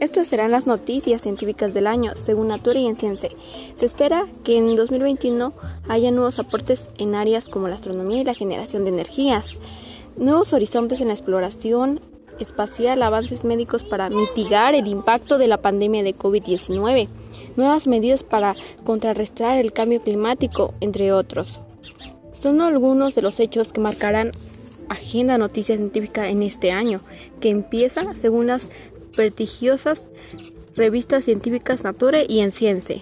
Estas serán las noticias científicas del año, según Nature y en. Se espera que en 2021 haya nuevos aportes en áreas como la astronomía y la generación de energías, nuevos horizontes en la exploración espacial, avances médicos para mitigar el impacto de la pandemia de COVID-19, nuevas medidas para contrarrestar el cambio climático, entre otros. Son algunos de los hechos que marcarán agenda noticia científica en este año, que empieza según las prestigiosas revistas científicas Nature y en Ciencia.